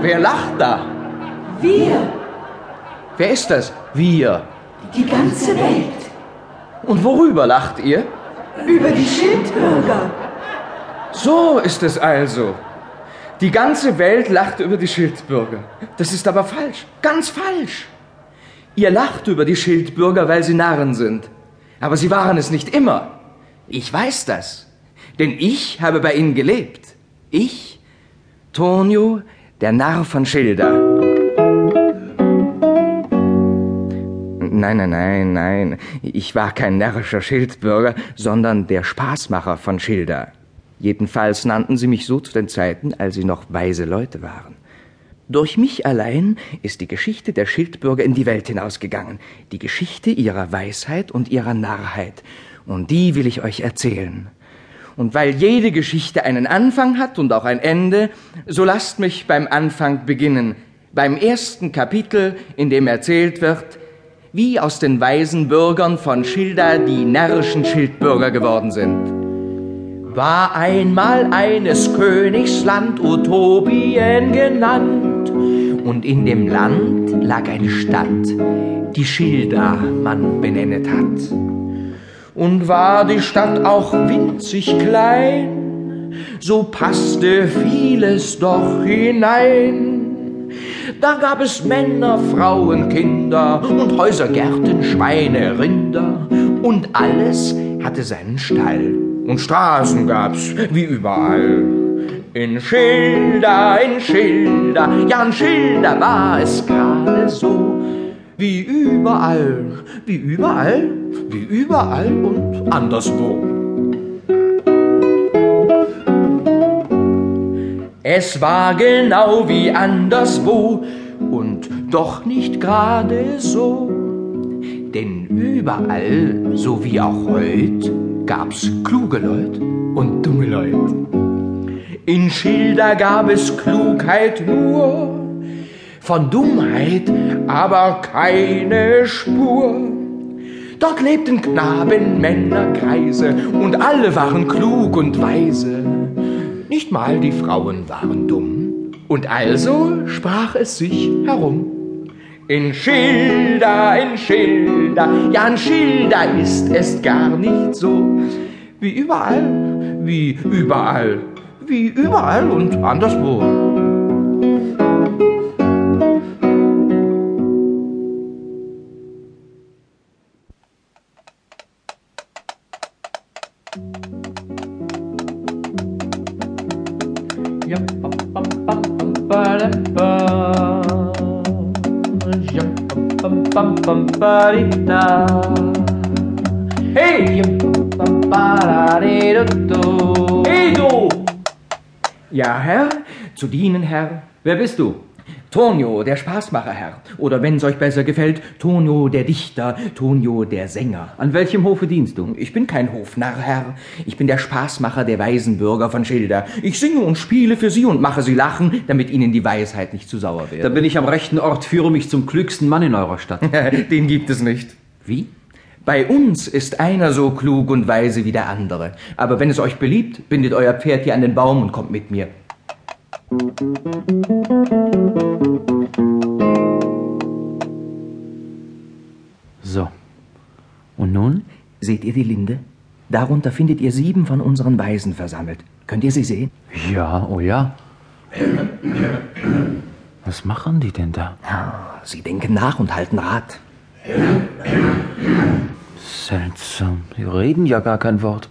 Wer lacht da? Wir, Wer ist das? Wir. die ganze Welt, Und worüber lacht ihr? über die Schildbürger. So ist es also. Die ganze Welt lacht über die Schildbürger. Das ist aber falsch. Ganz falsch. Ihr lacht über die Schildbürger, weil sie Narren sind. Aber sie waren es nicht immer. Ich weiß das. Denn ich habe bei ihnen gelebt. Ich, Tonio, der Narr von Schilda. Nein, nein, nein, nein. Ich war kein närrischer Schildbürger, sondern der Spaßmacher von Schilda. Jedenfalls nannten sie mich so zu den Zeiten, als sie noch weise Leute waren. Durch mich allein ist die Geschichte der Schildbürger in die Welt hinausgegangen, die Geschichte ihrer Weisheit und ihrer Narrheit, und die will ich euch erzählen. Und weil jede Geschichte einen Anfang hat und auch ein Ende, so lasst mich beim Anfang beginnen, beim ersten Kapitel, in dem erzählt wird, wie aus den weisen Bürgern von Schilda die närrischen Schildbürger geworden sind. War einmal eines Königs Land Utopien genannt, und in dem Land lag eine Stadt, die Schilda man benennet hat. Und war die Stadt auch winzig klein, so passte vieles doch hinein. Da gab es Männer, Frauen, Kinder und Häuser, Gärten, Schweine, Rinder und alles hatte seinen Stall. Und Straßen gab's wie überall. In Schilda, in Schilda, ja in Schilda war es gerade so. Wie überall, wie überall, wie überall und anderswo. Es war genau wie anderswo und doch nicht gerade so. Denn überall, so wie auch heut, gab's kluge Leut und dumme Leut. In Schilda gab es Klugheit nur, von Dummheit aber keine Spur. Dort lebten Knaben, Männer, Kreise, und alle waren klug und weise. Nicht mal die Frauen waren dumm. Und also sprach es sich herum. In Schilda, in Schilda, ja in Schilda ist es gar nicht so. Wie überall, wie überall, wie überall und anderswo. Hey! Du! Ja, Herr, zu dienen, Herr. Wer bist du? Tonio, der Spaßmacher, Herr. Oder wenn's euch besser gefällt, Tonio, der Dichter, Tonio, der Sänger. An welchem Hofe dienst du? Ich bin kein Hofnarr, Herr. Ich bin der Spaßmacher der weisen Bürger von Schilda. Ich singe und spiele für sie und mache sie lachen, damit ihnen die Weisheit nicht zu sauer Da wird. bin ich am rechten Ort, führe mich zum klügsten Mann in eurer Stadt. Den gibt es nicht. Wie? Bei uns ist einer so klug und weise wie der andere. Aber wenn es euch beliebt, bindet euer Pferd hier an den Baum und kommt mit mir. So. Und nun? Seht ihr die Linde? Darunter findet ihr sieben von unseren Weisen versammelt. Könnt ihr sie sehen? Ja, oh ja. Was machen die denn da? Ah, Sie denken nach und halten Rat. Seltsam. Die reden ja gar kein Wort.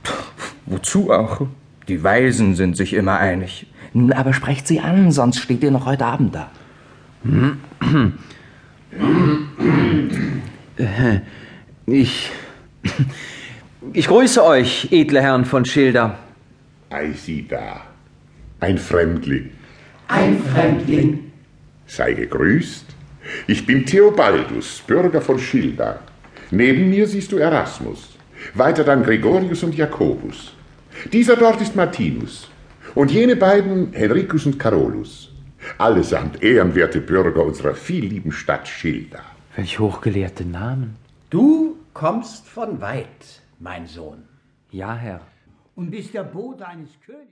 Wozu auch? Die Weisen sind sich immer einig. Nun aber sprecht sie an, sonst steht ihr noch heute Abend da. Ich. Ich grüße euch, edle Herren von Schilda. Ei, sieh da. Ein Fremdling. Ein Fremdling. Sei gegrüßt. Ich bin Theobaldus, Bürger von Schilda. Neben mir siehst du Erasmus. Weiter dann Gregorius und Jakobus. Dieser dort ist Martinus. Und jene beiden Henricus und Carolus. Allesamt ehrenwerte Bürger unserer viellieben Stadt Schilda. Welch hochgelehrte Namen. Du kommst von weit, mein Sohn, Ja, Herr. und bist der Bote eines Königs.